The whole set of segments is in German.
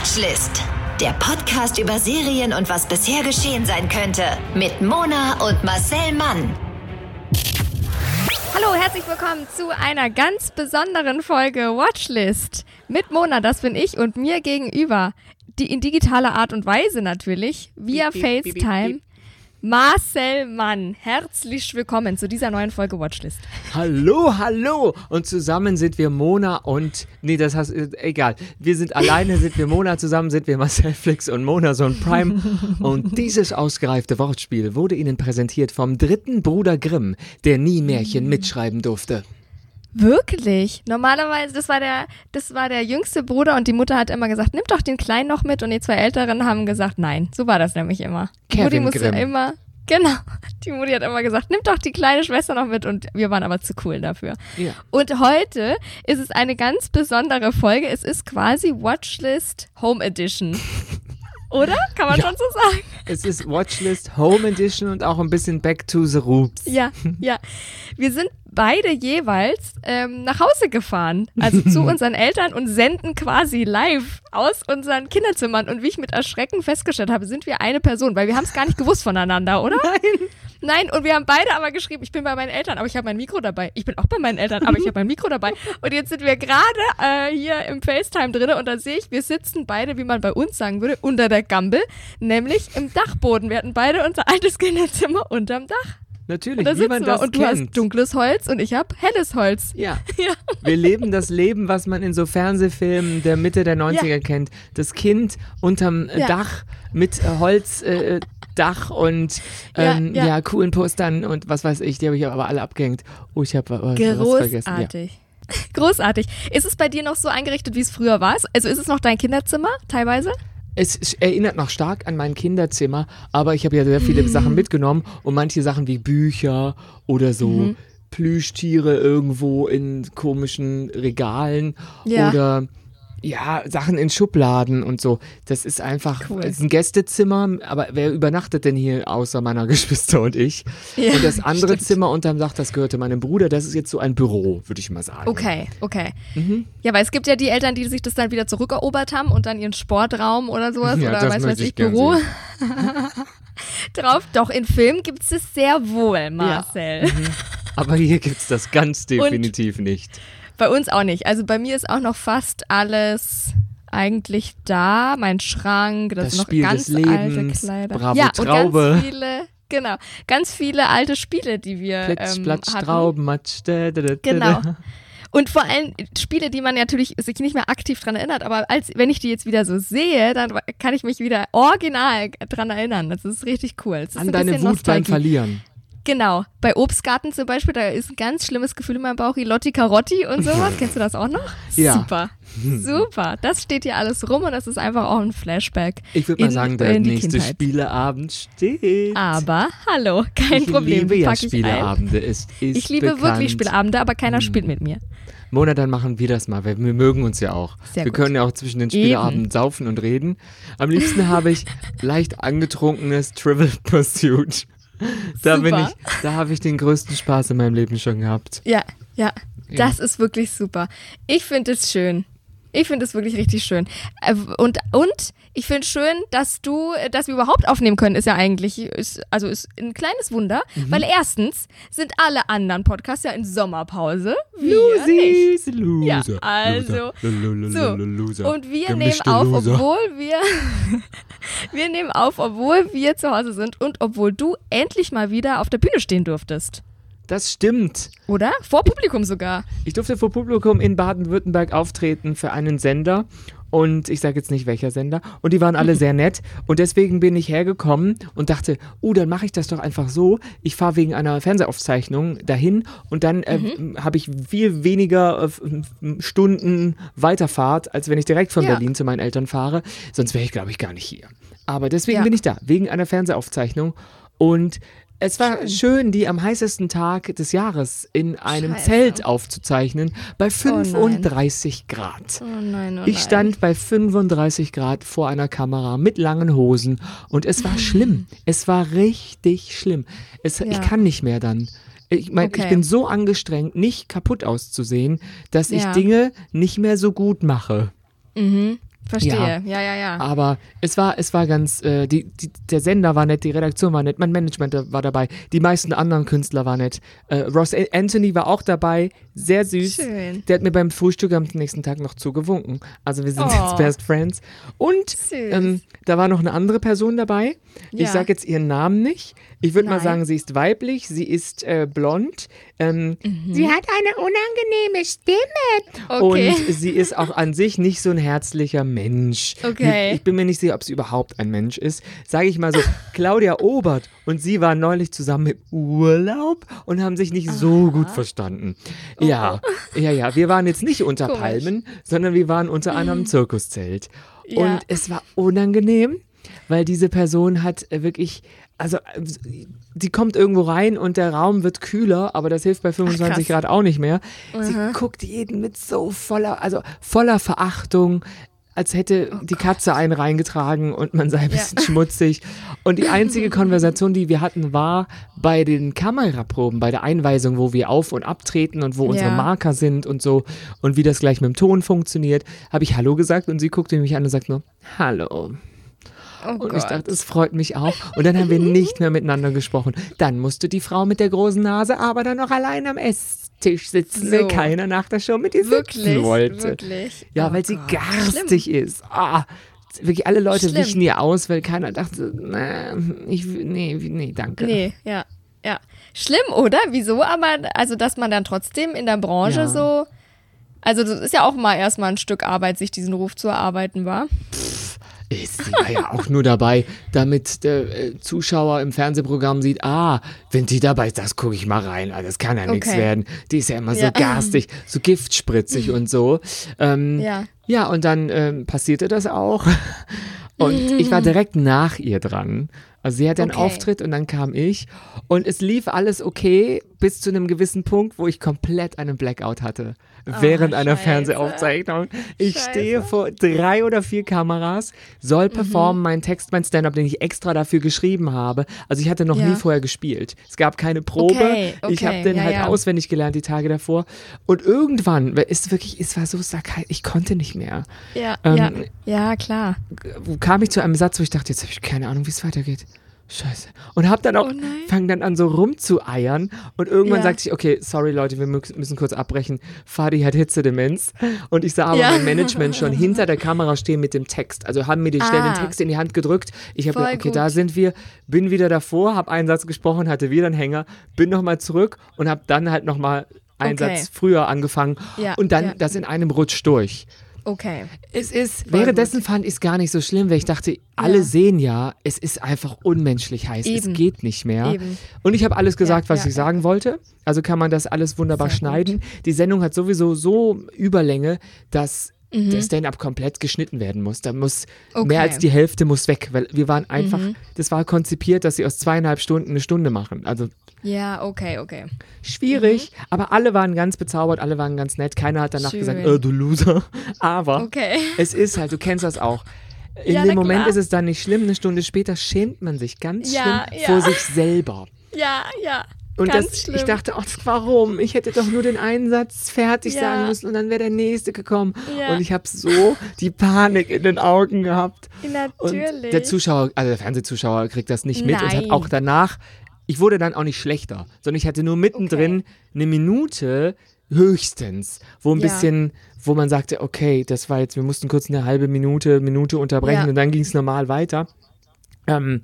Watchlist. Der Podcast über Serien und was bisher geschehen sein könnte. Mit Mona und Marcel Mann. Hallo, herzlich willkommen zu einer ganz besonderen Folge Watchlist. Mit Mona, das bin ich, und mir gegenüber. Die in digitaler Art und Weise natürlich, via Beep, beep, beep, beep, FaceTime. beep. Marcel Mann, herzlich willkommen zu dieser neuen Folge Watchlist. Hallo, hallo! Und zusammen sind wir Mona und. Nee, das heißt, egal. Wir sind alleine, sind wir Mona, zusammen sind wir Marcel Flix und Mona Sohn Prime. Und dieses ausgereifte Wortspiel wurde Ihnen präsentiert vom dritten Bruder Grimm, der nie Märchen mitschreiben durfte. Wirklich? Normalerweise, das war der, das war der jüngste Bruder und die Mutter hat immer gesagt, nimm doch den Kleinen noch mit und die zwei Älteren haben gesagt, nein. So war das nämlich immer. Die Mutti Kevin musste Grimm. immer, genau. Die Mutti hat immer gesagt, nimm doch die kleine Schwester noch mit und wir waren aber zu cool dafür. Ja. Und heute ist es eine ganz besondere Folge. Es ist quasi Watchlist Home Edition. Oder? Kann man Ja. schon so sagen? Es ist Watchlist Home Edition und auch ein bisschen Back to the Roots. Ja, ja. Wir sind beide jeweils ähm, nach Hause gefahren, also zu unseren Eltern und senden quasi live aus unseren Kinderzimmern. Und wie ich mit Erschrecken festgestellt habe, sind wir eine Person, weil wir haben es gar nicht gewusst voneinander, oder? Nein. Nein, und wir haben beide aber geschrieben, ich bin bei meinen Eltern, aber ich habe mein Mikro dabei. Ich bin auch bei meinen Eltern, aber ich habe mein Mikro dabei. Und jetzt sind wir gerade äh, hier im FaceTime drin und da sehe ich, wir sitzen beide, wie man bei uns sagen würde, unter der Gampel, nämlich im Dachboden. Wir hatten beide unser altes Kinderzimmer unterm Dach. Natürlich, Und wie man das und du kennt. hast dunkles Holz und ich habe helles Holz. Ja. Ja. Wir leben das Leben, was man in so Fernsehfilmen der Mitte der 90er Ja. kennt. Das Kind unterm äh, Ja. Dach mit äh, Holzdach äh, Dach und Ja, ähm, ja, coolen Postern und was weiß ich. Die habe ich aber alle abgehängt. Oh, ich habe was vergessen. Großartig. Großartig. Ist es bei dir noch so eingerichtet, wie es früher war? Also ist es noch dein Kinderzimmer teilweise? Es erinnert noch stark an mein Kinderzimmer, aber ich habe ja sehr viele Mhm. Sachen mitgenommen und manche Sachen wie Bücher oder so Mhm. Plüschtiere irgendwo in komischen Regalen Ja. oder ja, Sachen in Schubladen und so. Das ist einfach Cool. es ist ein Gästezimmer, aber wer übernachtet denn hier außer meiner Geschwister und ich? Ja, und das andere stimmt. Zimmer unterm Dach, das gehörte meinem Bruder, das ist jetzt so ein Büro, würde ich mal sagen. Okay, okay. Mhm. Ja, weil es gibt ja die Eltern, die sich das dann wieder zurückerobert haben und dann ihren Sportraum oder sowas Ja, oder das weiß weiß ich, Büro drauf. Doch, in Filmen gibt es es sehr wohl, Marcel. Aber hier gibt's das ganz definitiv nicht. Bei uns auch nicht. Also bei mir ist auch noch fast alles eigentlich da. Mein Schrank, das, Das sind noch Spiel ganz alte Kleider. Bravo ja, Traube. Und ganz viele, genau, ganz viele alte Spiele, die wir Plitsch, ähm, Platsch, hatten. Trauben, Matsch, da, da, da, Genau. Und vor allem Spiele, die man natürlich sich nicht mehr aktiv dran erinnert, aber als wenn ich die jetzt wieder so sehe, dann kann ich mich wieder original dran erinnern. Das ist richtig cool. Das ist An ein deine Wut beim. Verlieren. Genau. Bei Obstgarten zum Beispiel, da ist ein ganz schlimmes Gefühl in meinem Bauch, Lotti Carotti und sowas. Kennst du das auch noch? Ja. Super. Super. Das steht hier alles rum und das ist einfach auch ein Flashback. Ich würde mal sagen, der nächste Kindheit. Spieleabend steht. Aber, hallo, kein ich Problem. liebe ja ich ein. Spieleabende. Es ist Ich liebe bekannt. wirklich Spieleabende, aber keiner spielt mit mir. Mona, dann machen wir das mal, weil wir mögen uns ja auch. Sehr wir gut. können ja auch zwischen den Spieleabenden saufen und reden. Am liebsten habe ich leicht angetrunkenes Trivial Pursuit. Da bin Super. ich, da habe ich den größten Spaß in meinem Leben schon gehabt. Ja, ja. Das ist wirklich super. Ich finde es schön. Ich finde es wirklich richtig schön. Äh, Und, und ich finde schön, dass du, dass wir überhaupt aufnehmen können, ist ja eigentlich, ist, also ist ein kleines Wunder, Mhm. weil erstens sind alle anderen Podcasts ja in Sommerpause. Lusis, Loser. Ja, also, Loser. So, Loser. und wir Gemischte nehmen auf, Loser. obwohl wir, wir nehmen auf, obwohl wir zu Hause sind und obwohl du endlich mal wieder auf der Bühne stehen durftest. Das stimmt. Oder? Vor Publikum sogar. Ich durfte vor Publikum in Baden-Württemberg auftreten für einen Sender. Und ich sage jetzt nicht welcher Sender. Und die waren alle sehr nett. Und deswegen bin ich hergekommen und dachte, uh, dann mache ich das doch einfach so. Ich fahre wegen einer Fernsehaufzeichnung dahin und dann äh, habe ich viel weniger äh, Stunden Weiterfahrt, als wenn ich direkt von Ja. Berlin zu meinen Eltern fahre. Sonst wäre ich, glaube ich, gar nicht hier. Aber deswegen Ja. bin ich da, wegen einer Fernsehaufzeichnung. Und es war schön. die am heißesten Tag des Jahres in einem Scheiße. Zelt aufzuzeichnen, bei nein. 35 Grad. Oh nein, oh Ich stand bei 35 Grad vor einer Kamera mit langen Hosen und es war schlimm. Es war richtig schlimm. Es, Ich Ja. kann nicht mehr dann. Ich meine, Okay. ich bin so angestrengt, nicht kaputt auszusehen, dass ich Ja. Dinge nicht mehr so gut mache. Verstehe. Ja. Ja, ja, ja. Aber es war, es war ganz, äh, die, die, der Sender war nett, die Redaktion war nett, mein Management war dabei, die meisten anderen Künstler waren nett. Äh, Ross Anthony war auch dabei, sehr süß. Schön. Der hat mir beim Frühstück am nächsten Tag noch zugewunken. Also wir sind Oh. jetzt Best Friends. Und ähm, da war noch eine andere Person dabei. Ich Ja. sage jetzt ihren Namen nicht. Ich würde mal sagen, sie ist weiblich, sie ist äh, blond. Ähm, Mhm. Sie hat eine unangenehme Stimme. Okay. Und sie ist auch an sich nicht so ein herzlicher Mensch. Okay. Ich, ich bin mir nicht sicher, ob sie überhaupt ein Mensch ist. Sage ich mal so, Claudia Obert und sie waren neulich zusammen im Urlaub und haben sich nicht so gut verstanden. Ja, ja, ja. Wir waren jetzt nicht unter Oh. Komisch. Palmen, sondern wir waren unter einem Zirkuszelt. Ja. Und es war unangenehm, weil diese Person hat äh, wirklich, also die kommt irgendwo rein und der Raum wird kühler, aber das hilft bei 25 krass. Grad auch nicht mehr. Sie guckt jeden mit so voller, also voller Verachtung. Als hätte die Katze einen reingetragen und man sei ein bisschen schmutzig. Und die einzige Konversation, die wir hatten, war bei den Kameraproben, bei der Einweisung, wo wir auf- und abtreten und wo unsere Ja. Marker sind und so und wie das gleich mit dem Ton funktioniert, habe ich Hallo gesagt und sie guckte mich an und sagt nur Hallo. Oh Und Gott. ich dachte, es freut mich auch. Und dann haben wir nicht mehr miteinander gesprochen. Dann musste die Frau mit der großen Nase aber dann noch allein am Esstisch sitzen, weil So. keiner nach der Show mit ihr wirklich, sitzen wollte. wirklich. Ja, Oh weil sie Gott. garstig ist. Ah, wirklich alle Leute Schlimm. wichen ihr aus, weil keiner dachte, na, ich, nee, nee, danke. Nee, ja, ja. Schlimm, oder? Wieso? Aber, also, dass man dann trotzdem in der Branche Ja. so. Also, das ist ja auch mal erstmal ein Stück Arbeit, sich diesen Ruf zu erarbeiten, war. Ist, sie war ja auch nur dabei, damit der äh, Zuschauer im Fernsehprogramm sieht, ah, wenn die dabei ist, das gucke ich mal rein. Ah, das kann ja nichts Okay. werden. Die ist ja immer so Ja. garstig, so giftspritzig und so. Ähm, Ja. Ja, und dann ähm, passierte das auch. Und ich war direkt nach ihr dran. Also sie hatte einen Okay. Auftritt und dann kam ich. Und es lief alles okay bis zu einem gewissen Punkt, wo ich komplett einen Blackout hatte. während einer Oh, Scheiße. Fernseheraufzeichnung. Ich Scheiße. stehe vor drei oder vier Kameras, soll Mhm. performen, meinen Text, mein Stand-up, den ich extra dafür geschrieben habe. Also ich hatte noch Ja. nie vorher gespielt. Es gab keine Probe. Okay, Ich okay, habe den ja, halt ja. auswendig gelernt die Tage davor. Und irgendwann, es wirklich, es war so ich konnte nicht mehr. Ja, Ähm, ja. Ja, klar. Kam ich zu einem Satz, wo ich dachte, jetzt habe ich keine Ahnung, wie es weitergeht. Scheiße. Und hab dann auch, Oh fang dann an so rumzueiern und irgendwann Ja. sagte ich, okay, sorry Leute, wir mü- müssen kurz abbrechen. Fadi hat Hitzedemenz und ich sah aber Ja. mein Management schon hinter der Kamera stehen mit dem Text. Also haben mir die schnell den Ah. Text in die Hand gedrückt. Ich habe gedacht, okay, gut. da sind wir. Bin wieder davor, habe einen Satz gesprochen, hatte wieder einen Hänger, bin nochmal zurück und habe dann halt nochmal einen Okay. Satz früher angefangen Ja, und dann das in einem Rutsch durch. Okay. Es ist, Voll währenddessen fand ich es gar nicht so schlimm, weil ich dachte, alle Ja. sehen ja, es ist einfach unmenschlich heiß. Eben. Es geht nicht mehr. Eben. Und ich habe alles gesagt, was ja, ich ja. sagen wollte. Also kann man das alles wunderbar Sehr gut. schneiden. Die Sendung hat sowieso so Überlänge, dass Mhm. der Stand-up komplett geschnitten werden muss. Da muss Okay. Mhm. mehr als die Hälfte muss weg, weil wir waren einfach, das war konzipiert, dass sie aus zweieinhalb Stunden eine Stunde machen. Also Ja, okay, okay. schwierig, aber alle waren ganz bezaubert, alle waren ganz nett. Keiner hat danach Schön. gesagt, äh, du Loser. Aber Okay. es ist halt, du kennst das auch. In Ja, dem Moment klar. ist es dann nicht schlimm, eine Stunde später schämt man sich ganz Ja, schlimm ja. vor sich selber. Ja, ja. Und das, ich dachte, oh, warum? Ich hätte doch nur den einen Satz fertig Ja. sagen müssen und dann wäre der nächste gekommen. Ja. Und ich habe so die Panik in den Augen gehabt. Und Natürlich. der Zuschauer, also der Fernsehzuschauer kriegt das nicht mit und hat auch danach, ich wurde dann auch nicht schlechter, sondern ich hatte nur mittendrin eine Minute höchstens, wo ein Ja. bisschen, wo man sagte, okay, das war jetzt, wir mussten kurz eine halbe Minute, Minute unterbrechen und dann ging es normal weiter. Ähm,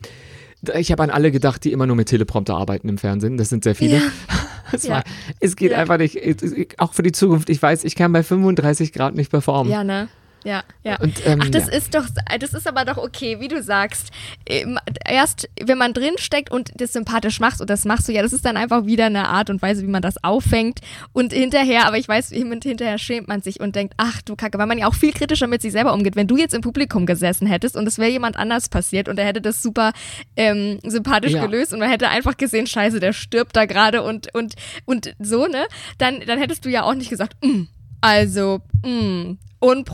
ich habe an alle gedacht, die immer nur mit Teleprompter arbeiten im Fernsehen. Das sind sehr viele. Ja. Es, Ja. war, es geht Ja. einfach nicht. Auch für die Zukunft. Ich weiß, ich kann bei 35 Grad nicht performen. Ja, ne? Ja, ja. Und, ähm, Ach, das ja. ist doch, das ist aber doch okay, wie du sagst. Ähm, Erst, wenn man drin steckt und das sympathisch machst, und das machst du ja, das ist dann einfach wieder eine Art und Weise, wie man das auffängt. Und hinterher, aber ich weiß, hinterher schämt man sich und denkt, ach du Kacke, weil man ja auch viel kritischer mit sich selber umgeht. Wenn du jetzt im Publikum gesessen hättest und es wäre jemand anders passiert und er hätte das super ähm, sympathisch Ja. gelöst und man hätte einfach gesehen, scheiße, der stirbt da gerade und, und, und so, ne? Dann, dann hättest du ja auch nicht gesagt, mm, also, mm,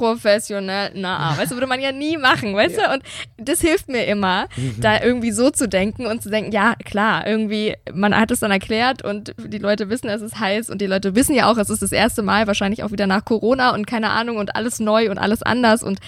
unprofessionell nah. Weißt du, würde man ja nie machen, weißt du? Und das hilft mir immer, Mhm. da irgendwie so zu denken und zu denken, ja, klar, irgendwie, man hat es dann erklärt und die Leute wissen, es ist heiß und die Leute wissen ja auch, es ist das erste Mal, wahrscheinlich auch wieder nach Corona und keine Ahnung und alles neu und alles anders und,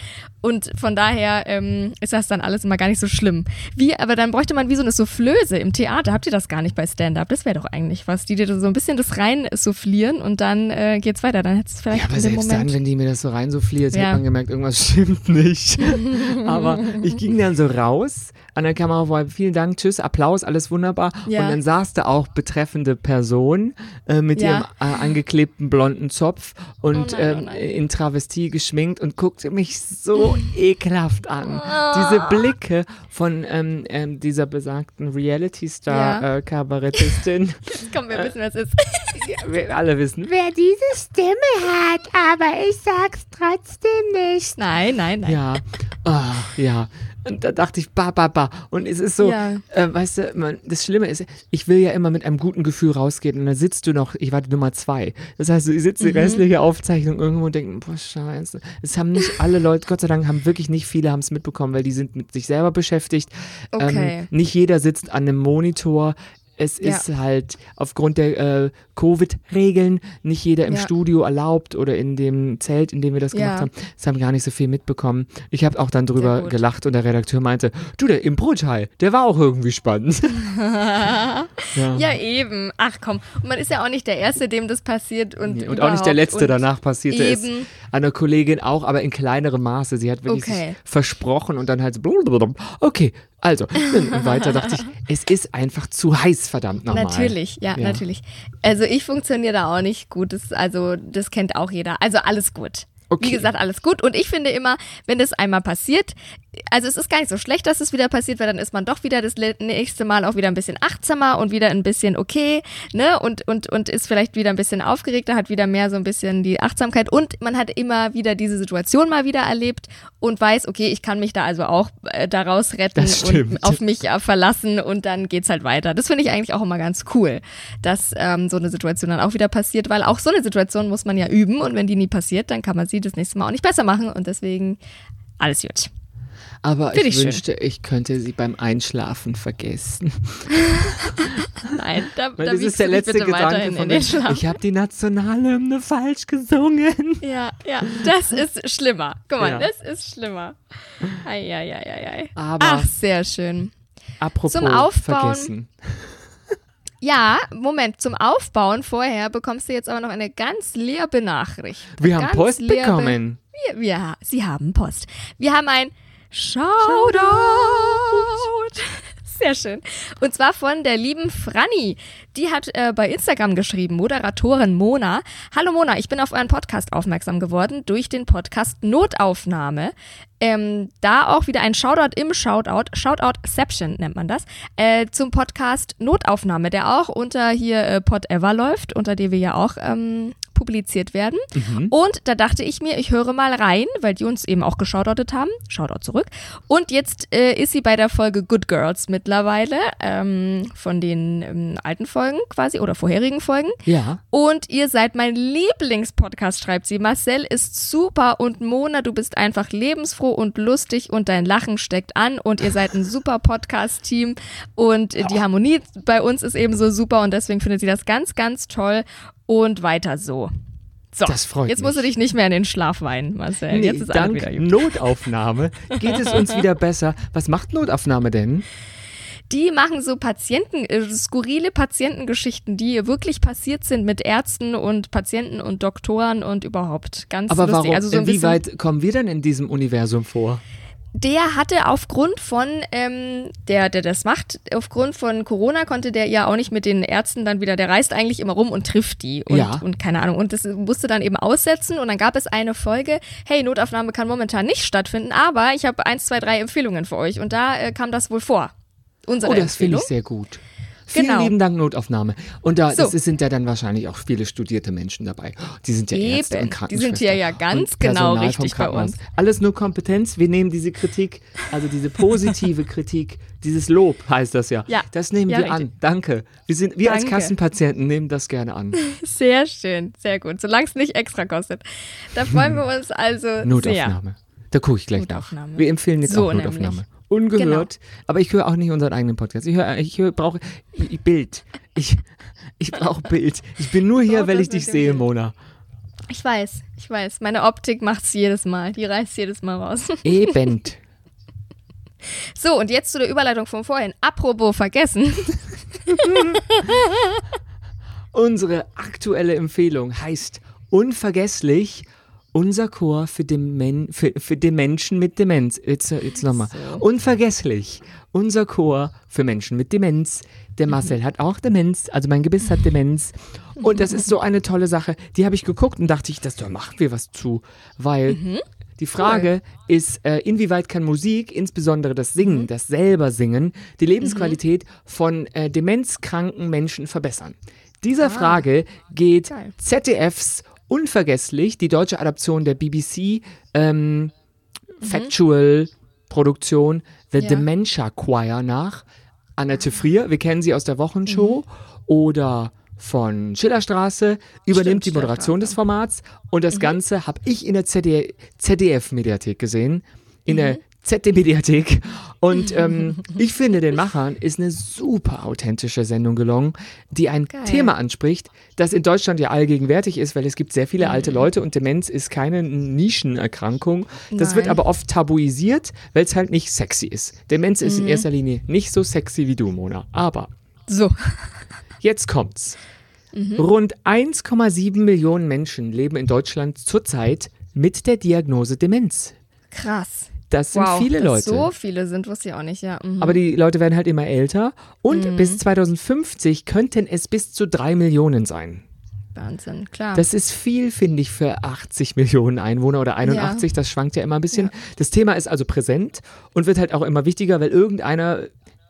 und von daher ähm, ist das dann alles immer gar nicht so schlimm. Wie, aber dann bräuchte man wie so eine Soufflöse im Theater. Habt ihr das gar nicht bei Stand-Up? Das wäre doch eigentlich was, die dir so ein bisschen das rein soufflieren und dann äh, geht's weiter. Dann hättest du vielleicht Ja, aber selbst Moment. dann, wenn die mir das so reinsouffliert, Ja. hat man gemerkt, irgendwas stimmt nicht. aber ich ging dann so raus an der Kamera, war vielen Dank, tschüss, Applaus, alles wunderbar. Ja. Und dann saß da auch betreffende Person äh, mit Ja. ihrem äh, angeklebten blonden Zopf und Oh nein, oh ähm, nein. in Travestie geschminkt und guckte mich so ekelhaft an. Diese Ah. Blicke von ähm, ähm, dieser besagten Reality-Star-Kabarettistin. Komm, wir wissen, was es ist. Ja, wir alle wissen, wer diese Stimme hat, aber ich sag's trotzdem nicht. Nein, nein, nein. Ja, ah, ja. Und da dachte ich, ba, ba, ba. Und es ist so, Ja. äh, weißt du, man, das Schlimme ist, ich will ja immer mit einem guten Gefühl rausgehen und dann sitzt du noch, ich war die Nummer zwei. Das heißt, ich sitze die Mhm. restliche Aufzeichnung irgendwo und denke, boah, scheiße. Es haben nicht alle Leute, Gott sei Dank, haben wirklich nicht viele haben es mitbekommen, weil die sind mit sich selber beschäftigt. Okay. Ähm, nicht jeder sitzt an einem Monitor. Es Ja. ist halt aufgrund der äh, Covid-Regeln nicht jeder im Ja. Studio erlaubt oder in dem Zelt, in dem wir das Ja. gemacht haben. Das haben gar nicht so viel mitbekommen. Ich habe auch dann drüber gelacht und der Redakteur meinte, du, der Impro-Teil, der war auch irgendwie spannend. ja. Eben. Ach komm. Und man ist ja auch nicht der Erste, dem das passiert. Und, Nee, und auch nicht der letzte und danach passierte es eben. einer Kollegin auch, aber in kleinerem Maße. Sie hat wirklich Okay. versprochen und dann halt so okay, also und weiter dachte ich, es ist einfach zu heiß, verdammt nochmal. Natürlich, ja, Ja. natürlich. Also ich funktioniere da auch nicht gut. Das, also das kennt auch jeder. Also alles gut. Okay. Wie gesagt, alles gut. Und ich finde immer, wenn das einmal passiert, also es ist gar nicht so schlecht, dass es wieder passiert, weil dann ist man doch wieder das nächste Mal auch wieder ein bisschen achtsamer und wieder ein bisschen okay, ne? Und, und, und ist vielleicht wieder ein bisschen aufgeregter, hat wieder mehr so ein bisschen die Achtsamkeit und man hat immer wieder diese Situation mal wieder erlebt und weiß, okay, ich kann mich da also auch äh, daraus retten und auf mich äh, verlassen und dann geht's halt weiter. Das finde ich eigentlich auch immer ganz cool, dass ähm, so eine Situation dann auch wieder passiert, weil auch so eine Situation muss man ja üben und wenn die nie passiert, dann kann man sie das nächste Mal auch nicht besser machen und deswegen alles gut. Aber Find ich ich wünschte, ich könnte sie beim Einschlafen vergessen. Nein, da, da das ist der letzte Gedanke von mir. Ich habe die Nationalhymne falsch gesungen. Ja, ja, das ist schlimmer. Guck mal, Ja. das ist schlimmer. Eieieiei. Aber Ach, sehr schön. apropos Zum Aufbauen- vergessen. Ja, Moment, zum Aufbauen vorher bekommst du jetzt aber noch eine ganz liebe Nachricht. Wir haben Ganz Post bekommen. Wir, wir, Sie haben Post. Wir haben ein Shoutout. Sehr schön. Und zwar von der lieben Franny. Die hat äh, bei Instagram geschrieben, Moderatorin Mona. Hallo Mona, ich bin auf euren Podcast aufmerksam geworden durch den Podcast Notaufnahme. Ähm, da auch wieder ein Shoutout im Shoutout, Shoutoutception nennt man das, äh, zum Podcast Notaufnahme, der auch unter hier äh, Podever läuft, unter dem wir ja auch ähm, publiziert werden. Und da dachte ich mir, ich höre mal rein, weil die uns eben auch geschautoutet haben. Shoutout zurück. Und jetzt äh, ist sie bei der Folge Good Girls mittlerweile, ähm, von den ähm, alten Folgen quasi oder vorherigen Folgen. Ja. Und ihr seid mein Lieblingspodcast, schreibt sie. Marcel ist super und Mona, du bist einfach lebensfroh und lustig und dein Lachen steckt an und ihr seid ein super Podcast-Team und die Harmonie bei uns ist ebenso super und deswegen findet sie das ganz, ganz toll und weiter so. So, Das freut jetzt musst du mich. dich nicht mehr in den Schlaf weinen, Marcel. Nee, jetzt ist dank wieder gut. Notaufnahme geht es uns wieder besser. Was macht Notaufnahme denn? Die machen so Patienten, äh, skurrile Patientengeschichten, die wirklich passiert sind mit Ärzten und Patienten und Doktoren und überhaupt ganz Aber lustig. warum? Also so Inwieweit kommen wir denn in diesem Universum vor? Der hatte aufgrund von, ähm, der, der das macht, aufgrund von Corona konnte der ja auch nicht mit den Ärzten dann wieder, der reist eigentlich immer rum und trifft die und, Ja. und keine Ahnung. Und das musste dann eben aussetzen und dann gab es eine Folge, hey, Notaufnahme kann momentan nicht stattfinden, aber ich habe eins, zwei, drei Empfehlungen für euch und da äh, kam das wohl vor. Unsere Oh, das finde ich sehr gut. Vielen Genau. lieben Dank, Notaufnahme. Und da So. sind ja dann wahrscheinlich auch viele studierte Menschen dabei. Die sind ja Ärzte Eben. und Die sind hier ja ganz genau richtig bei uns. Alles nur Kompetenz. Wir nehmen diese Kritik, also diese positive Kritik, dieses Lob heißt das ja. Ja. Das nehmen Ja, wir richtig. an. Danke. Wir, sind, wir als Danke. Kassenpatienten nehmen das gerne an. Sehr schön, sehr gut. Solange es nicht extra kostet. Da freuen wir uns also sehr. Notaufnahme. Da gucke ich gleich Notaufnahme. nach. Wir empfehlen jetzt So auch nämlich. Ungehört. Aber ich höre auch nicht unseren eigenen Podcast. Ich höre, ich höre, brauche ich- Bild. Ich, ich brauche Bild. Ich bin nur hier, weil ich dich sehe, Bild. Mona. Ich weiß, ich weiß. Meine Optik macht's jedes Mal. Die reißt jedes Mal raus. Eben. So, und jetzt zu der Überleitung von vorhin. Apropos vergessen. Unsere aktuelle Empfehlung heißt unvergesslich unser Chor für den, Men für, für den Menschen mit Demenz. Jetzt, jetzt nochmal. Unvergesslich unser Chor für Menschen mit Demenz. Der Marcel hat auch Demenz, also mein Gebiss hat Demenz. Und das ist so eine tolle Sache. Die habe ich geguckt und dachte ich, das da machen wir was zu. Weil die Frage ist, äh, inwieweit kann Musik, insbesondere das Singen, das selber Singen, die Lebensqualität von äh, demenzkranken Menschen verbessern? Dieser Frage geht Geil. ZDFs Unvergesslich, die deutsche Adaption der BBC ähm, Factual Produktion The Ja. Dementia Choir nach. Annette Frier, wir kennen sie aus der Wochenshow oder von Schillerstraße, übernimmt die Stimmt, Moderation des Formats und Mhm. das Ganze habe ich in der ZDF-Mediathek gesehen, in Mhm. der ZD-Mediathek und ähm, ich finde, den Machern ist eine super authentische Sendung gelungen, die ein Geil. Thema anspricht, das in Deutschland ja allgegenwärtig ist, weil es gibt sehr viele Mhm. alte Leute und Demenz ist keine Nischenerkrankung. Das wird Nein. aber oft tabuisiert, weil es halt nicht sexy ist. Demenz ist Mhm. in erster Linie nicht so sexy wie du, Mona. Aber So. jetzt kommt's. Mhm. Rund 1,7 Millionen Menschen leben in Deutschland zurzeit mit der Diagnose Demenz. Krass. Das sind wow, viele Leute. so viele sind, wusste ich auch nicht, ja. Mhm. Aber die Leute werden halt immer älter und Mhm. bis 2050 könnten es bis zu drei Millionen sein. Wahnsinn, klar. Das ist viel, finde ich, für 80 Millionen Einwohner oder 81. Das schwankt ja immer ein bisschen. Das Thema ist also präsent und wird halt auch immer wichtiger, weil irgendeiner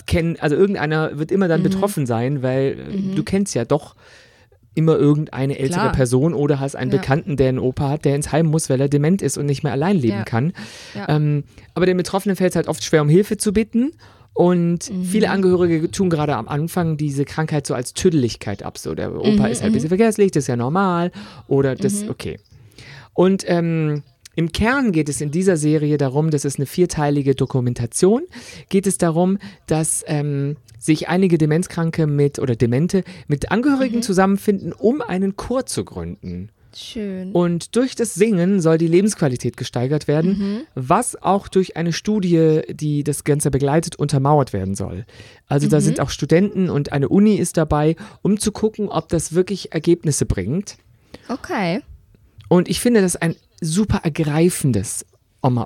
kennt, also irgendeiner wird immer dann Mhm. betroffen sein, weil äh, du kennst ja doch immer irgendeine ältere Klar. Person oder hast einen Ja. Bekannten, der einen Opa hat, der ins Heim muss, weil er dement ist und nicht mehr allein leben Ja. kann. Ja. Ähm, aber den Betroffenen fällt es halt oft schwer, um Hilfe zu bitten. Und Mhm. viele Angehörige tun gerade am Anfang diese Krankheit so als Tüdeligkeit ab. So, der Opa Mhm, ist halt ein bisschen vergesslich, das ist ja normal. Oder das, okay. Und ähm, im Kern geht es in dieser Serie darum, das ist eine vierteilige Dokumentation, geht es darum, dass ähm, sich einige Demenzkranke mit oder Demente mit Angehörigen zusammenfinden, um einen Chor zu gründen. Schön. Und durch das Singen soll die Lebensqualität gesteigert werden, Mhm. was auch durch eine Studie, die das Ganze begleitet, untermauert werden soll. Also Mhm. da sind auch Studenten und eine Uni ist dabei, um zu gucken, ob das wirklich Ergebnisse bringt. Okay. Und ich finde das ein super ergreifendes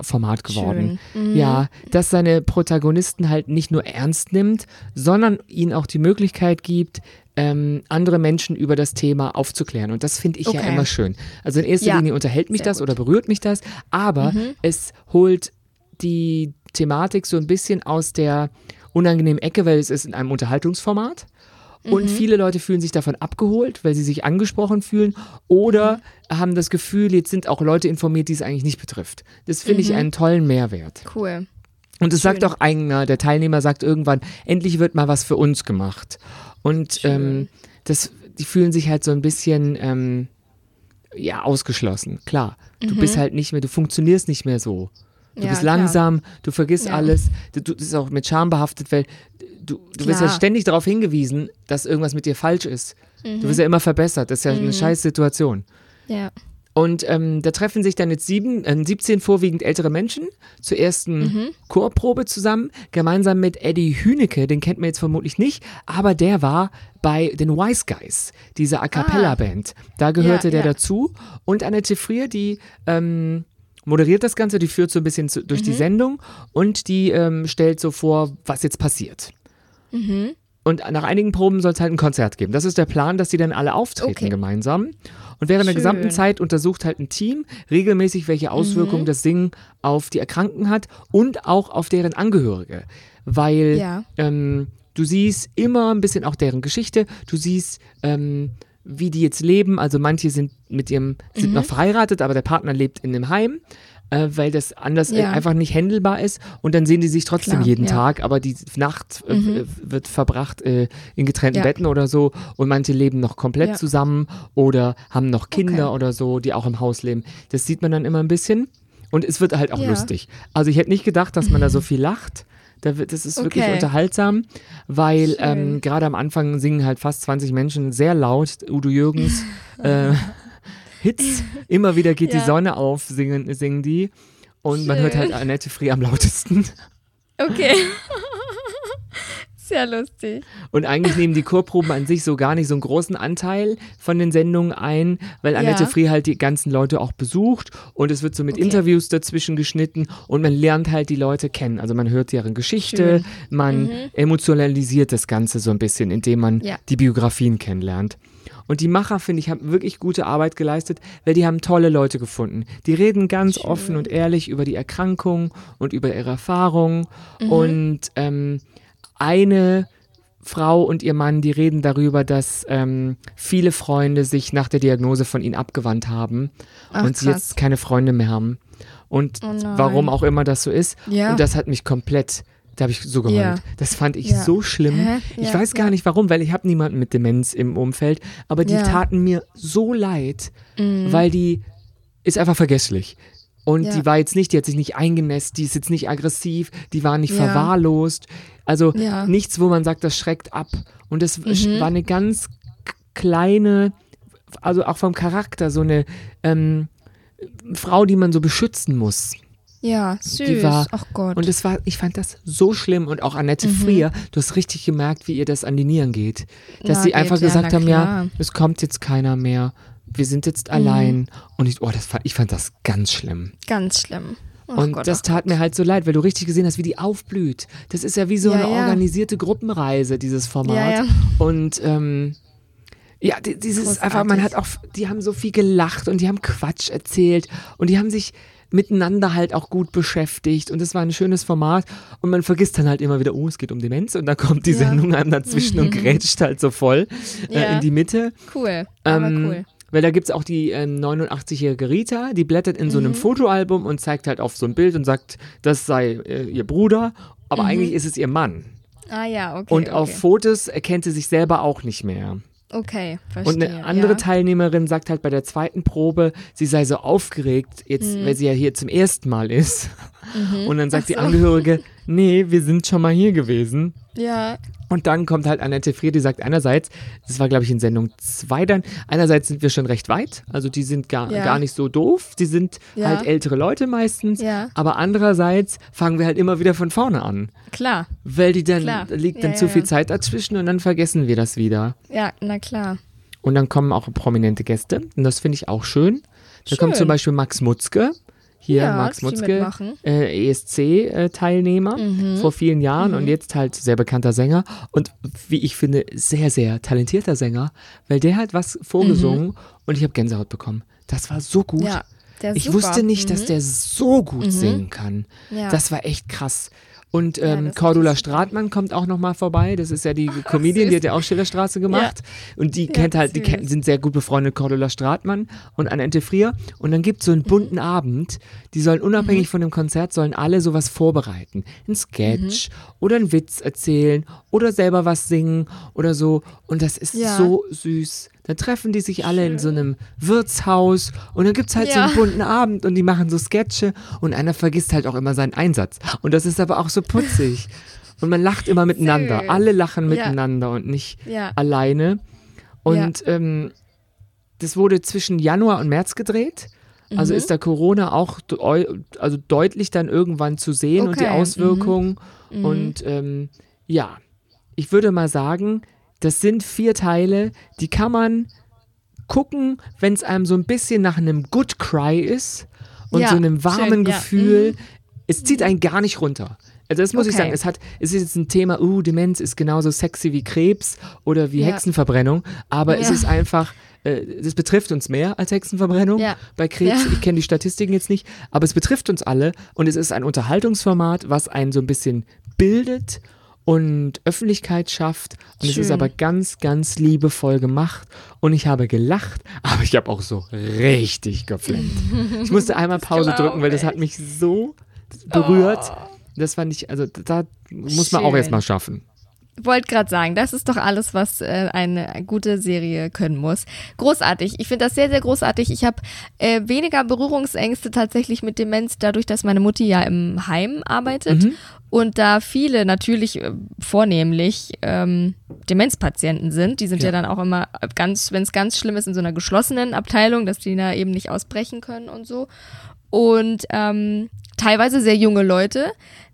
Format geworden. Mhm. Ja, dass seine Protagonisten halt nicht nur ernst nimmt, sondern ihnen auch die Möglichkeit gibt, ähm, andere Menschen über das Thema aufzuklären. Und das finde ich ja Okay. immer schön. Also in erster Ja, Linie unterhält mich sehr das gut. Mhm. oder berührt mich das, aber es holt die Thematik so ein bisschen aus der unangenehmen Ecke, weil es ist in einem Unterhaltungsformat. Mhm. Und viele Leute fühlen sich davon abgeholt, weil sie sich angesprochen fühlen oder Mhm. haben das Gefühl, jetzt sind auch Leute informiert, die es eigentlich nicht betrifft. Das finde Mhm. ich einen tollen Mehrwert. Cool. Und es sagt auch einer, der Teilnehmer sagt irgendwann, endlich wird mal was für uns gemacht. Und ähm, das, die fühlen sich halt so ein bisschen ähm, ja, ausgeschlossen. Klar, du bist halt nicht mehr, du funktionierst nicht mehr so. Du Mhm. Ja, bist klar. langsam, du vergisst Ja. alles. Du, du das ist auch mit Scham behaftet, weil du, du wirst ja Klar. ständig darauf hingewiesen, dass irgendwas mit dir falsch ist. Mhm. Du wirst ja immer verbessert. Das ist ja eine scheiß Situation. Ja. Und ähm, da treffen sich dann jetzt sieben, äh, 17 vorwiegend ältere Menschen zur ersten Mhm. Chorprobe zusammen, gemeinsam mit Eddie Hünecke, den kennt man jetzt vermutlich nicht, aber der war bei den Wise Guys, dieser A Cappella-Band. Da gehörte Ah. Ja, der ja. dazu. Und Annette Frier, die ähm, moderiert das Ganze, die führt so ein bisschen zu, durch die Mhm. Sendung und die ähm, stellt so vor, was jetzt passiert. Mhm. Und nach einigen Proben soll es halt ein Konzert geben. Das ist der Plan, dass die dann alle auftreten Okay. gemeinsam. Und während der Schön. gesamten Zeit untersucht halt ein Team regelmäßig, welche Auswirkungen Mhm. das Singen auf die Erkrankten hat und auch auf deren Angehörige. Weil Ja. ähm, du siehst immer ein bisschen auch deren Geschichte. Du siehst, ähm, wie die jetzt leben. Also manche sind mit ihrem, sind Mhm. noch verheiratet, aber der Partner lebt in einem Heim. Äh, weil das anders Ja. einfach nicht handelbar ist und dann sehen die sich trotzdem Klar, jeden ja. Tag, aber die Nacht äh, Mhm. wird verbracht äh, in getrennten Ja. Betten oder so und manche leben noch komplett zusammen oder haben noch Kinder Okay. oder so, die auch im Haus leben. Das sieht man dann immer ein bisschen und es wird halt auch lustig. Also ich hätte nicht gedacht, dass man da so viel lacht. Da wird, das ist wirklich Okay. unterhaltsam, weil Schön. ähm, gerade am Anfang singen halt fast 20 Menschen sehr laut. Udo Jürgens äh, Hits, immer wieder geht die Ja. Sonne auf, singen, singen die. Und man hört halt Schön. Annette Frier am lautesten. Okay. Sehr lustig. Und eigentlich nehmen die Chorproben an sich so gar nicht so einen großen Anteil von den Sendungen ein, weil Annette Ja. Frier halt die ganzen Leute auch besucht und es wird so mit Okay. Interviews dazwischen geschnitten und man lernt halt die Leute kennen. Also man hört deren Geschichte, man emotionalisiert das Ganze so ein bisschen, indem man Mhm. Ja. die Biografien kennenlernt. Und die Macher, finde ich, haben wirklich gute Arbeit geleistet, weil die haben tolle Leute gefunden. Die reden ganz offen und ehrlich über die Erkrankung und über ihre Erfahrungen. Mhm. Und ähm, eine Frau und ihr Mann, die reden darüber, dass ähm, viele Freunde sich nach der Diagnose von ihnen abgewandt haben Ach, und sie krass. jetzt keine Freunde mehr haben. Und Oh warum auch immer das so ist. Ja. Und das hat mich komplett, da habe ich so geheult. Ja. Das fand ich Ja. so schlimm. Ich weiß gar nicht warum, weil ich habe niemanden mit Demenz im Umfeld, aber die taten mir so leid, Mhm. weil die ist einfach vergesslich. Und Ja. die war jetzt nicht, die hat sich nicht eingenässt, die ist jetzt nicht aggressiv, die war nicht Ja. verwahrlost. Also Ja. nichts, wo man sagt, das schreckt ab. Und das Mhm. war eine ganz kleine, also auch vom Charakter, so eine ähm, Frau, die man so beschützen muss. Ja, süß. Die war, Ach Gott. Und es war, ich fand das so schlimm. Und auch Annette Frier, du hast richtig gemerkt, wie ihr das an die Nieren geht. Dass Na, sie geht, einfach ja, gesagt haben, ja, klar. Mhm. es kommt jetzt keiner mehr. Wir sind jetzt allein. Und ich, oh, das fand, ich fand das ganz schlimm. Ganz schlimm. Ach und Gott, das ach tat Gott. mir halt so leid, weil du richtig gesehen hast, wie die aufblüht. Das ist ja wie so Ja, eine ja. organisierte Gruppenreise, dieses Format. Ja. Und ähm, ja, die- dieses Großartig. einfach, man hat auch, die haben so viel gelacht und die haben Quatsch erzählt und die haben sich miteinander halt auch gut beschäftigt und es war ein schönes Format und man vergisst dann halt immer wieder, oh, es geht um Demenz und dann kommt die. Sendung einem dazwischen und grätscht halt so voll äh, in die Mitte. Cool. Aber Ähm, cool. Weil da gibt es auch die ähm, 89-jährige Rita, die blättert in Mhm. so einem Fotoalbum und zeigt halt auf so ein Bild und sagt, das sei äh, ihr Bruder, aber eigentlich ist es ihr Mann. Ah ja, okay. und okay. auf Fotos erkennt sie sich selber auch nicht mehr. Okay, verstehe. Und eine andere ja. Teilnehmerin sagt halt bei der zweiten Probe, sie sei so aufgeregt, jetzt, Mhm. weil sie ja hier zum ersten Mal ist. Und dann sagt die Angehörige, nee, wir sind schon mal hier gewesen. Ja, Und dann kommt halt Annette Frier, die sagt einerseits, das war glaube ich in Sendung 2 dann, einerseits sind wir schon recht weit, also die sind gar, Ja. gar nicht so doof, die sind Ja. halt ältere Leute meistens, Ja. aber andererseits fangen wir halt immer wieder von vorne an, klar. weil die dann, Klar. liegt dann zu viel. Zeit dazwischen und dann vergessen wir das wieder. Ja, na klar. Und dann kommen auch prominente Gäste und das finde ich auch schön. Da kommt Schön. zum Beispiel Max Mutzke. Hier, Ja, Max Mutzke, äh, ESC-Teilnehmer vor vielen Jahren und jetzt halt sehr bekannter Sänger und wie ich finde, sehr, sehr talentierter Sänger, weil der hat was vorgesungen und ich habe Gänsehaut bekommen. Das war so gut. Ja, ich super. wusste nicht, dass Mhm. der so gut singen kann. Ja. Das war echt krass. Und ähm, ist Cordula Stratmann kommt auch nochmal vorbei. Das ist ja die Comedian, die hat ja auch Schillerstraße gemacht. Und die kennt halt, die süß. kennt, sind sehr gut befreundet, Cordula Stratmann und Annette Frier. Und dann gibt es so einen bunten Abend. Die sollen unabhängig Mhm. von dem Konzert, sollen alle sowas vorbereiten. Ein Sketch oder einen Witz erzählen oder selber was singen oder so. Und das ist Ja. so süß. Dann treffen die sich alle in so einem Wirtshaus und dann gibt es halt so Ja. einen bunten Abend und die machen so Sketche und einer vergisst halt auch immer seinen Einsatz. Und das ist aber auch so putzig. Und man lacht immer miteinander. Süß. Alle lachen Ja. miteinander und nicht Ja. alleine. Und ähm, das wurde zwischen Januar und März gedreht. Also Mhm. ist da Corona auch also deutlich dann irgendwann zu sehen und die Okay, mhm. Auswirkungen. Und ähm, ja, ich würde mal sagen, das sind vier Teile, die kann man gucken, wenn es einem so ein bisschen nach einem Good Cry ist und Ja, so einem warmen schön, ja. Gefühl. Es zieht einen gar nicht runter. Also das muss ich Okay. sagen, es hat, es ist jetzt ein Thema, uh, Demenz ist genauso sexy wie Krebs oder wie Ja. Hexenverbrennung, aber es Ja. ist einfach, äh, das betrifft uns mehr als Hexenverbrennung. Ja. Bei Krebs, ich kenne die Statistiken jetzt nicht, aber es betrifft uns alle und es ist ein Unterhaltungsformat, was einen so ein bisschen bildet und Öffentlichkeit schafft. Und es ist Schön. aber ganz, ganz liebevoll gemacht. Und ich habe gelacht, aber ich habe auch so richtig geflennt. Ich musste einmal Pause drücken, weil das hat mich so berührt. Das fand ich, also da muss man auch Schön. erst mal schaffen. Wollte gerade sagen, das ist doch alles, was äh, eine gute Serie können muss. Großartig. Ich finde das sehr, sehr großartig. Ich habe äh, weniger Berührungsängste tatsächlich mit Demenz, dadurch, dass meine Mutti ja im Heim arbeitet Mhm. und da viele natürlich äh, vornehmlich ähm, Demenzpatienten sind. Die sind ja, Ja. dann auch immer ganz, wenn es ganz schlimm ist, in so einer geschlossenen Abteilung, dass die da eben nicht ausbrechen können und so. Und ähm, teilweise sehr junge Leute,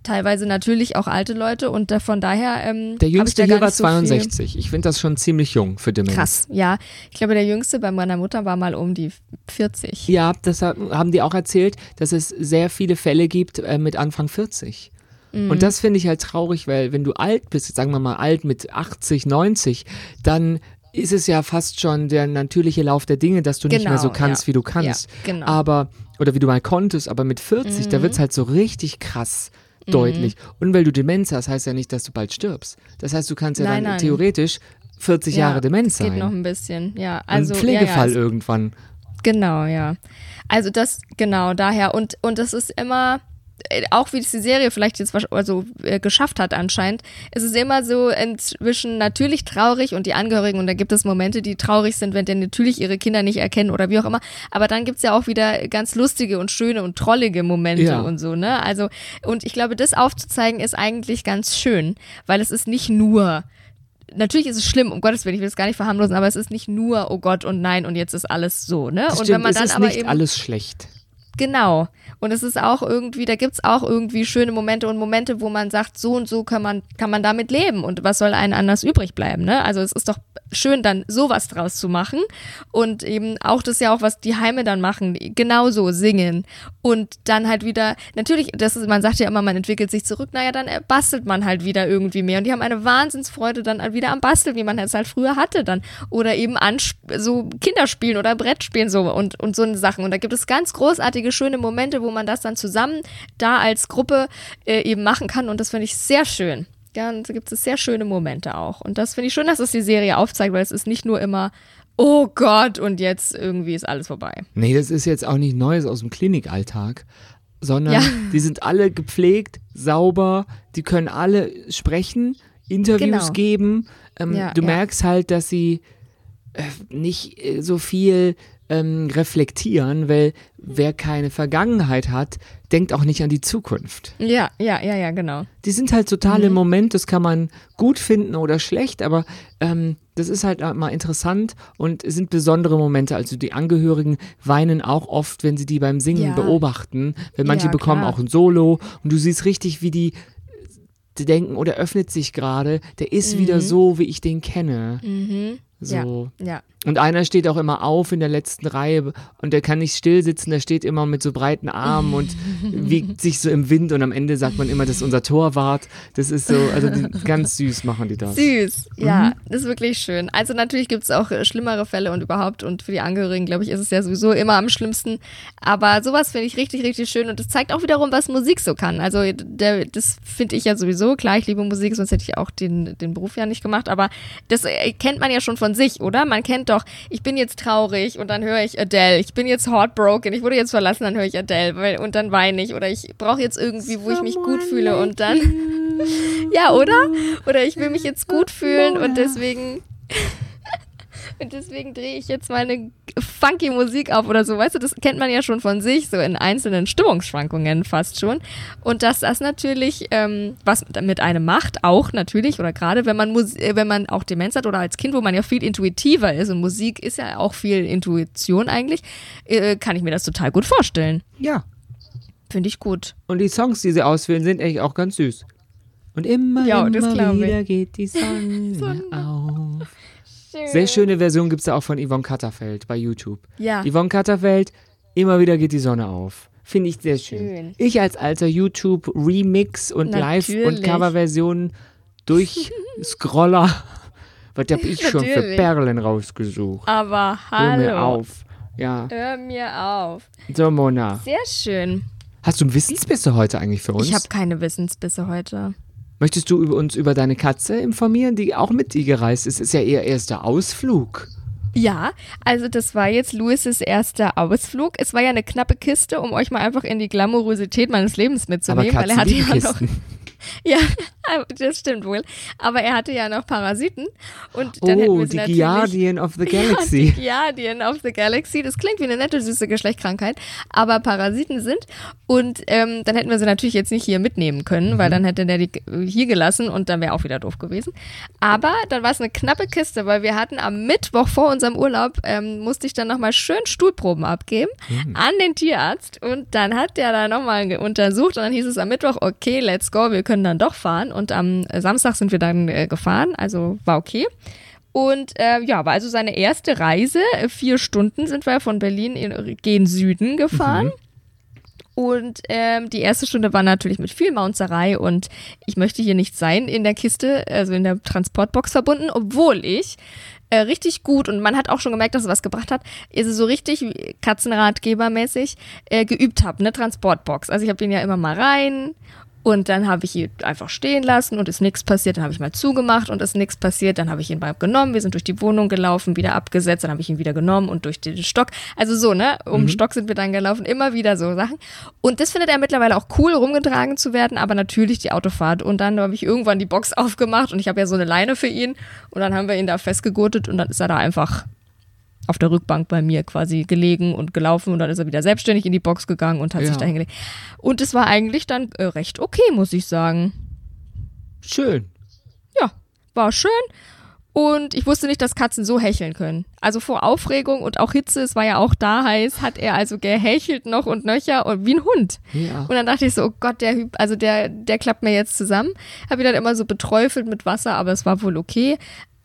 teilweise natürlich auch alte Leute und da, von daher ähm, Der ich jüngste da hier war nicht so viel- 62. Ich finde das schon ziemlich jung für Demenz. Krass, ja. Ich glaube, der jüngste bei meiner Mutter war mal um die 40. Ja, das ha- haben die auch erzählt, dass es sehr viele Fälle gibt äh, mit Anfang 40. Mhm. Und das finde ich halt traurig, weil wenn du alt bist, sagen wir mal alt mit 80, 90, dann ist es ja fast schon der natürliche Lauf der Dinge, dass du nicht mehr so Genau, kannst, ja. wie du kannst. Ja, genau. Aber, oder wie du mal konntest, aber mit 40, da wird es halt so richtig krass deutlich. Und weil du Demenz hast, heißt ja nicht, dass du bald stirbst. Das heißt, du kannst ja Nein, dann nein. theoretisch 40 Ja, Jahre Demenz Geht sein. noch ein bisschen, ja. Also, Ein Pflegefall ja, ja, irgendwann. Genau, ja. Also das, genau, daher. Und, und das ist immer, auch wie es die Serie vielleicht jetzt also, äh, geschafft hat anscheinend, es ist immer so inzwischen natürlich traurig und die Angehörigen, und da gibt es Momente, die traurig sind, wenn denn natürlich ihre Kinder nicht erkennen oder wie auch immer, aber dann gibt's ja auch wieder ganz lustige und schöne und trollige Momente Ja. und so, ne? Also, und ich glaube, das aufzuzeigen ist eigentlich ganz schön, weil es ist nicht nur Natürlich ist es schlimm, um Gottes Willen, ich will es gar nicht verharmlosen, aber es ist nicht nur, oh Gott und nein, und jetzt ist alles so, ne? Das und stimmt, wenn man es dann aber nicht eben. alles schlecht. Genau. Und es ist auch irgendwie, da gibt's auch irgendwie schöne Momente und Momente, wo man sagt, so und so kann man, kann man damit leben und was soll einem anders übrig bleiben, ne? Also es ist doch schön, dann sowas draus zu machen und eben auch das ja auch, was die Heime dann machen, genauso singen und dann halt wieder, natürlich, das ist, man sagt ja immer, man entwickelt sich zurück, naja, dann äh, bastelt man halt wieder irgendwie mehr und die haben eine Wahnsinnsfreude dann wieder am Basteln, wie man es halt früher hatte dann oder eben an so Kinderspielen oder Brettspielen so und, und so Sachen und da gibt es ganz großartige, schöne Momente, wo man das dann zusammen da als Gruppe äh, eben machen kann und das finde ich sehr schön. Ja, und da gibt es sehr schöne Momente auch. Und das finde ich schön, dass es die Serie aufzeigt, weil es ist nicht nur immer, oh Gott, und jetzt irgendwie ist alles vorbei. Nee, das ist jetzt auch nicht Neues aus dem Klinikalltag, sondern Ja. die sind alle gepflegt, sauber, die können alle sprechen, Interviews Genau. geben. Ähm, Ja, du ja. merkst halt, dass sie äh, nicht äh, so viel ähm, reflektieren, weil wer keine Vergangenheit hat, denkt auch nicht an die Zukunft. Ja, ja, ja, ja, genau. Die sind halt total Mhm. im Moment, das kann man gut finden oder schlecht, aber ähm, das ist halt mal interessant und es sind besondere Momente. Also die Angehörigen weinen auch oft, wenn sie die beim Singen Ja. beobachten, wenn manche Ja, bekommen auch ein Solo und du siehst richtig, wie die denken, oder öffnet sich gerade, der ist wieder so, wie ich den kenne. Mhm. So. Ja, ja. Und einer steht auch immer auf in der letzten Reihe und der kann nicht still sitzen, der steht immer mit so breiten Armen und wiegt sich so im Wind und am Ende sagt man immer, das ist unser Torwart. Das ist so, also die, ganz süß machen die das. Süß, ja, Mhm. das ist wirklich schön. Also natürlich gibt es auch äh, schlimmere Fälle und überhaupt und für die Angehörigen, glaube ich, ist es ja sowieso immer am schlimmsten. Aber sowas finde ich richtig, richtig schön und das zeigt auch wiederum, was Musik so kann. Also der, das finde ich ja sowieso, klar, ich liebe Musik, sonst hätte ich auch den, den Beruf ja nicht gemacht, aber das äh, kennt man ja schon von sich, oder? Man kennt doch, ich bin jetzt traurig und dann höre ich Adele, ich bin jetzt heartbroken, ich wurde jetzt verlassen, dann höre ich Adele weil, und dann weine ich oder ich brauche jetzt irgendwie, wo ich mich gut fühle und dann... Ja, oder? Oder ich will mich jetzt gut fühlen und deswegen. Und deswegen drehe ich jetzt meine funky Musik auf oder so. Weißt du, das kennt man ja schon von sich, so in einzelnen Stimmungsschwankungen fast schon. Und dass das natürlich ähm, was mit einem macht, auch natürlich, oder gerade wenn man Mus äh, wenn man auch Demenz hat oder als Kind, wo man ja viel intuitiver ist und Musik ist ja auch viel Intuition eigentlich, äh, kann ich mir das total gut vorstellen. Ja. Finde ich gut. Und die Songs, die sie auswählen, sind echt auch ganz süß. Und immer, Ja, immer wieder geht die Sonne auf. Sehr schöne Version gibt es da auch von Yvonne Katterfeld bei YouTube. Ja. Yvonne Katterfeld, immer wieder geht die Sonne auf. Finde ich sehr schön. Schön. Ich als alter YouTube-Remix und Live- und Natürlich. Coverversion durch Scroller. Was habe ich schon für Natürlich. Perlen rausgesucht? Aber Hör mir hallo. auf. Ja, Hör mir auf. so Mona. Sehr schön. Hast du Wissensbisse heute eigentlich für uns? Ich habe keine Wissensbisse heute. Möchtest du uns über deine Katze informieren, die auch mit dir gereist ist? Ist ja ihr erster Ausflug. Ja, also das war jetzt Louis' erster Ausflug. Es war ja eine knappe Kiste, um euch mal einfach in die Glamourosität meines Lebens mitzunehmen, Aber weil er hatte ja noch. Ja, das stimmt wohl. Aber er hatte ja noch Parasiten. Und dann hätten Oh, die Guardian of the Ja, Galaxy. die Guardian of the Galaxy. Das klingt wie eine nette, süße Geschlechtskrankheit, aber Parasiten sind. Und ähm, dann hätten wir sie natürlich jetzt nicht hier mitnehmen können, Mhm. weil dann hätte der die hier gelassen und dann wäre auch wieder doof gewesen. Aber dann war es eine knappe Kiste, weil wir hatten am Mittwoch vor unserem Urlaub, ähm, musste ich dann nochmal schön Stuhlproben abgeben Mhm. an den Tierarzt. Und dann hat der da nochmal untersucht und dann hieß es am Mittwoch, okay, let's go, wir können dann doch fahren. Und am äh, Samstag sind wir dann äh, gefahren, also war okay. Und äh, ja, war also seine erste Reise. Vier Stunden sind wir von Berlin in, gen Süden gefahren. Und ähm, die erste Stunde war natürlich mit viel Maunzerei und ich möchte hier nicht sein in der Kiste, also in der Transportbox verbunden, obwohl ich äh, richtig gut und man hat auch schon gemerkt, dass es was gebracht hat, ist so richtig Katzenratgebermäßig äh, geübt habe, eine Transportbox. Also ich habe den ja immer mal rein und dann habe ich ihn einfach stehen lassen und ist nichts passiert. Dann habe ich mal zugemacht und ist nichts passiert. Dann habe ich ihn mal genommen. Wir sind durch die Wohnung gelaufen, wieder abgesetzt. Dann habe ich ihn wieder genommen und durch den Stock. Also so, ne? Um den Stock sind wir dann gelaufen. Immer wieder so Sachen. Und das findet er mittlerweile auch cool, rumgetragen zu werden. Aber natürlich die Autofahrt. Und dann habe ich irgendwann die Box aufgemacht und ich habe ja so eine Leine für ihn. Und dann haben wir ihn da festgegurtet und dann ist er da einfach auf der Rückbank bei mir quasi gelegen und gelaufen und dann ist er wieder selbstständig in die Box gegangen und hat Ja. sich da hingelegt. Und es war eigentlich dann äh, recht okay, muss ich sagen. Schön. Ja, war schön. Und ich wusste nicht, dass Katzen so hecheln können. Also vor Aufregung und auch Hitze, es war ja auch da heiß, hat er also gehechelt noch und nöcher und wie ein Hund. Ja. Und dann dachte ich so, oh Gott, der Hyp, also der, der klappt mir jetzt zusammen. Habe ihn dann immer so beträufelt mit Wasser, aber es war wohl okay.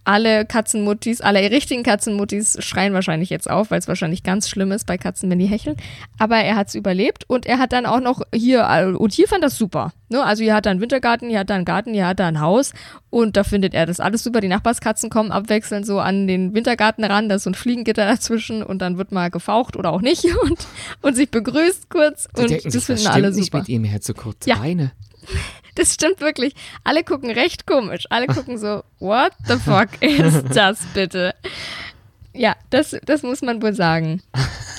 Alle Katzenmuttis, alle richtigen Katzenmuttis schreien wahrscheinlich jetzt auf, weil es wahrscheinlich ganz schlimm ist bei Katzen, wenn die hecheln. Aber er hat es überlebt und er hat dann auch noch hier, äh, und hier fand das super. Ne? Also hier hat er einen Wintergarten, hier hat er einen Garten, hier hat er ein Haus und da findet er das alles super. Die Nachbarskatzen kommen abwechselnd so an den Wintergarten ran, da ist so ein Fliegengitter dazwischen und dann wird mal gefaucht oder auch nicht und, und sich begrüßt kurz Die und das finden was alle stimmt nicht super. mit ihm, er hat so kurze Ja. Beine. Das stimmt wirklich. Alle gucken recht komisch. Alle gucken so, what the fuck ist das bitte? Ja, das, das muss man wohl sagen.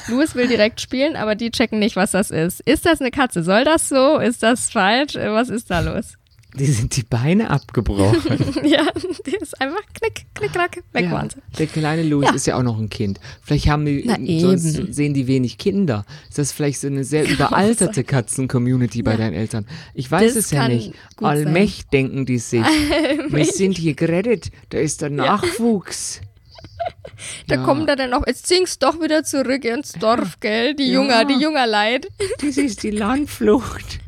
Louis will direkt spielen, aber die checken nicht, was das ist. Ist das eine Katze? Soll das so? Ist das falsch? Was ist da los? Die sind die Beine abgebrochen. ja, die ist einfach knick, knick, knack, weg ja. waren sie. Der kleine Louis Ja. ist ja auch noch ein Kind. Vielleicht haben die, Na sonst eben. sehen die wenig Kinder. Ist das vielleicht so eine sehr überalterte Katzen-Community bei Ja. deinen Eltern? Ich weiß Das es ja nicht. gut sein. Allmächt denken die sich. Wir sind hier gerettet. Da ist der Nachwuchs. Da Ja. kommen da dann noch, jetzt singst doch wieder zurück ins Dorf, gell? Die. Junger, die Jungerleid. Das ist die Landflucht.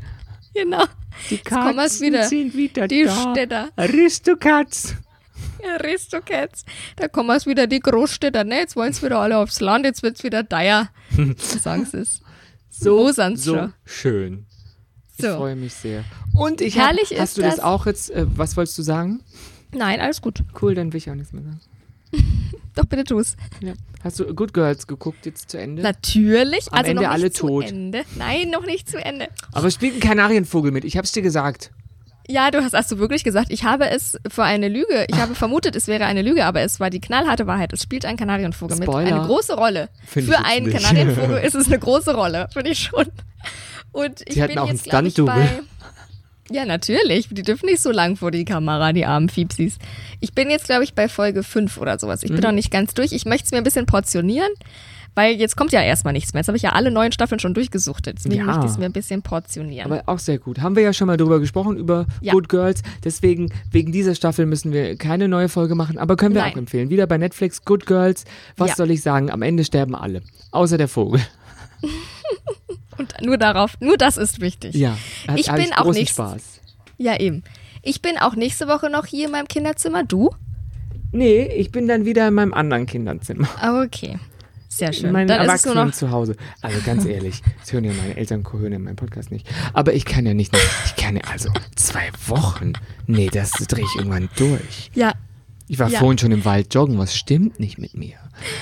genau. Die Katzen wieder. sind wieder Die da. Städter. Aristokats. Aristocats. Da kommen es wieder die Großstädter, ne? Jetzt wollen sie wieder alle aufs Land, jetzt wird's wieder teuer. Sagen sie es. So, so schon? schön. Ich So. freue mich sehr. Und ich hab, Herrlich hast ist du das, das. auch jetzt, äh, was wolltest du sagen? Nein, alles gut. Cool, dann will ich auch nichts mehr sagen. Doch bitte tu's. Ja. Hast du Good Girls geguckt jetzt zu Ende? Natürlich. Am also Ende noch nicht alle zu tot. Ende. Nein, noch nicht zu Ende. Aber es spielt ein Kanarienvogel mit, ich hab's dir gesagt. Ja, du hast, hast du wirklich gesagt, ich habe es für eine Lüge, ich habe vermutet, es wäre eine Lüge, aber es war die knallharte Wahrheit. Es spielt ein Kanarienvogel mit. Spoiler. Eine große Rolle. Find für einen nicht. Kanarienvogel ist es eine große Rolle, finde ich schon. Und ich Die hatten bin auch einen jetzt, ich, Stunt-Double. Ja, natürlich. Die dürfen nicht so lang vor die Kamera, die armen Fiepsis. Ich bin jetzt, glaube ich, bei Folge 5 oder sowas. Ich Mhm. bin noch nicht ganz durch. Ich möchte es mir ein bisschen portionieren, weil jetzt kommt ja erstmal nichts mehr. Jetzt habe ich ja alle neuen Staffeln schon durchgesuchtet. Deswegen Ja. möchte ich es mir ein bisschen portionieren. Aber auch sehr gut. Haben wir ja schon mal drüber gesprochen, über Ja. Good Girls. Deswegen, wegen dieser Staffel müssen wir keine neue Folge machen, aber können wir Nein. auch empfehlen. Wieder bei Netflix, Good Girls. Was Ja. soll ich sagen? Am Ende sterben alle. Außer der Vogel. Und nur darauf, nur das ist wichtig. Ja. Hat, Ich bin auch nicht- Spaß. Ja, eben. Ich bin auch nächste Woche noch hier in meinem Kinderzimmer. Du? Nee, ich bin dann wieder in meinem anderen Kinderzimmer. Ah, Okay. Sehr schön. Meine Dann ist es Erwachsenen noch. zu Hause. Also ganz ehrlich, das hören ja meine Eltern, hören ja meinen Podcast nicht. Aber ich kann ja nicht, ich kann ja also zwei Wochen. Nee, das drehe ich irgendwann durch. Ja, Ich war Ja. vorhin schon im Wald joggen, was stimmt nicht mit mir?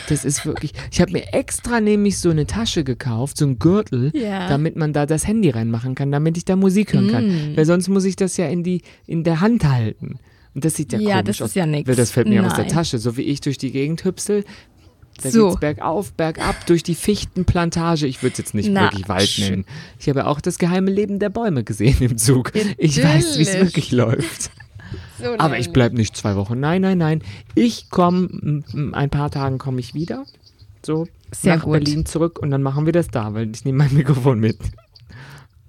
Das ist wirklich, ich habe mir extra nämlich so eine Tasche gekauft, so ein Gürtel, Ja. damit man da das Handy reinmachen kann, damit ich da Musik hören Mm. kann. Weil sonst muss ich das ja in, die, in der Hand halten. Und das sieht ja, Ja, komisch das aus. ist ja. Weil das fällt mir aus der Nein. Tasche, so wie ich durch die Gegend hüpsel. Da So. geht's bergauf, bergab, durch die Fichtenplantage. Ich würde es jetzt nicht Na, wirklich Wald nennen. Ich habe auch das geheime Leben der Bäume gesehen im Zug. Ich weiß, wie es wirklich läuft. So Aber ich bleibe nicht zwei Wochen. Nein, nein, nein. Ich komme, ein paar Tagen komme ich wieder. So, Sehr nach gut. Berlin zurück und dann machen wir das da, weil ich nehme mein Mikrofon mit.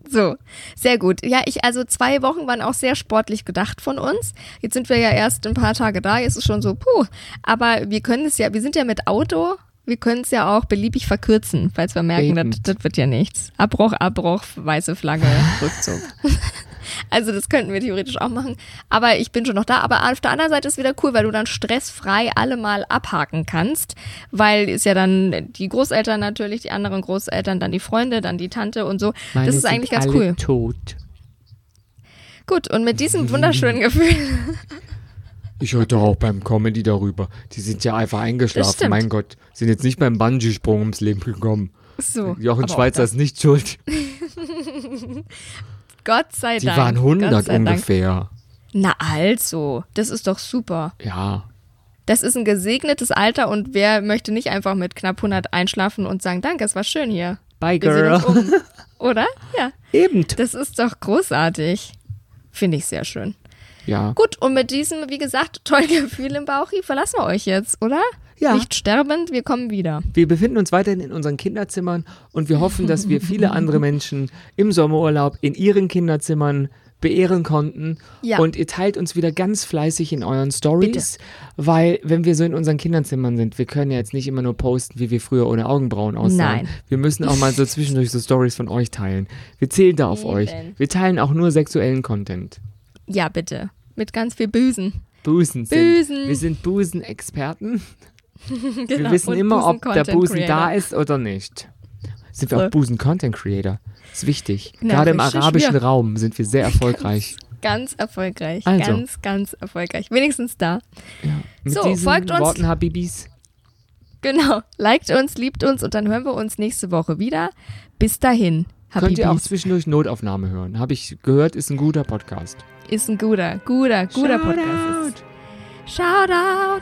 So, sehr gut. Ja, ich, also zwei Wochen waren auch sehr sportlich gedacht von uns. Jetzt sind wir ja erst ein paar Tage da, jetzt ist es schon so, puh. Aber wir können es ja, wir sind ja mit Auto, wir können es ja auch beliebig verkürzen, falls wir merken, das, das wird ja nichts. Abbruch, Abbruch, weiße Flagge, Rückzug. Also das könnten wir theoretisch auch machen. Aber ich bin schon noch da. Aber auf der anderen Seite ist wieder cool, weil du dann stressfrei alle mal abhaken kannst. Weil ist ja dann die Großeltern natürlich, die anderen Großeltern, dann die Freunde, dann die Tante und so. Meine das ist eigentlich ganz alle cool. tot. Gut, und mit diesem wunderschönen Gefühl. Ich höre doch auch beim Comedy darüber. Die sind ja einfach eingeschlafen. Mein Gott, sind jetzt nicht beim Bungee-Sprung ums Leben gekommen. So. Jochen Schweizer ist nicht schuld. Gott sei Die Dank. waren Gott 100 sei Dank. ungefähr. Na also, das ist doch super. Ja. Das ist ein gesegnetes Alter und wer möchte nicht einfach mit knapp 100 einschlafen und sagen, danke, es war schön hier. Bye, girl. um. Oder? Ja. Eben. Das ist doch großartig. Finde ich sehr schön. Ja. Gut, und mit diesem, wie gesagt, tollen Gefühl im Bauch verlassen wir euch jetzt, oder? Ja. Nicht sterbend, wir kommen wieder. Wir befinden uns weiterhin in unseren Kinderzimmern und wir hoffen, dass wir viele andere Menschen im Sommerurlaub in ihren Kinderzimmern beehren konnten. Ja. Und ihr teilt uns wieder ganz fleißig in euren Stories, weil wenn wir so in unseren Kinderzimmern sind, wir können ja jetzt nicht immer nur posten, wie wir früher ohne Augenbrauen aussahen. Nein. Wir müssen auch mal so zwischendurch so Stories von euch teilen. Wir zählen da auf Eben. euch. Wir teilen auch nur sexuellen Content. Ja, bitte. Mit ganz viel Büsen. Busen sind. Busen. Wir sind Busenexperten. Wir Genau. wissen Und immer, ob der Busen da ist oder nicht. Sind wir So. auch Busen-Content-Creator? Ist wichtig. Na, Gerade im arabischen wir. Raum sind wir sehr erfolgreich. Ganz erfolgreich. Also. Ganz, ganz erfolgreich. Wenigstens da. Ja. Mit So, diesen folgt uns. Worten, Habibis. Genau. Liked uns, liebt uns und dann hören wir uns nächste Woche wieder. Bis dahin. Könnt ihr auch Habibis. zwischendurch Notaufnahme hören. Habe ich gehört, ist ein guter Podcast. Ist ein guter, guter, guter Podcast. Ist. Shoutout.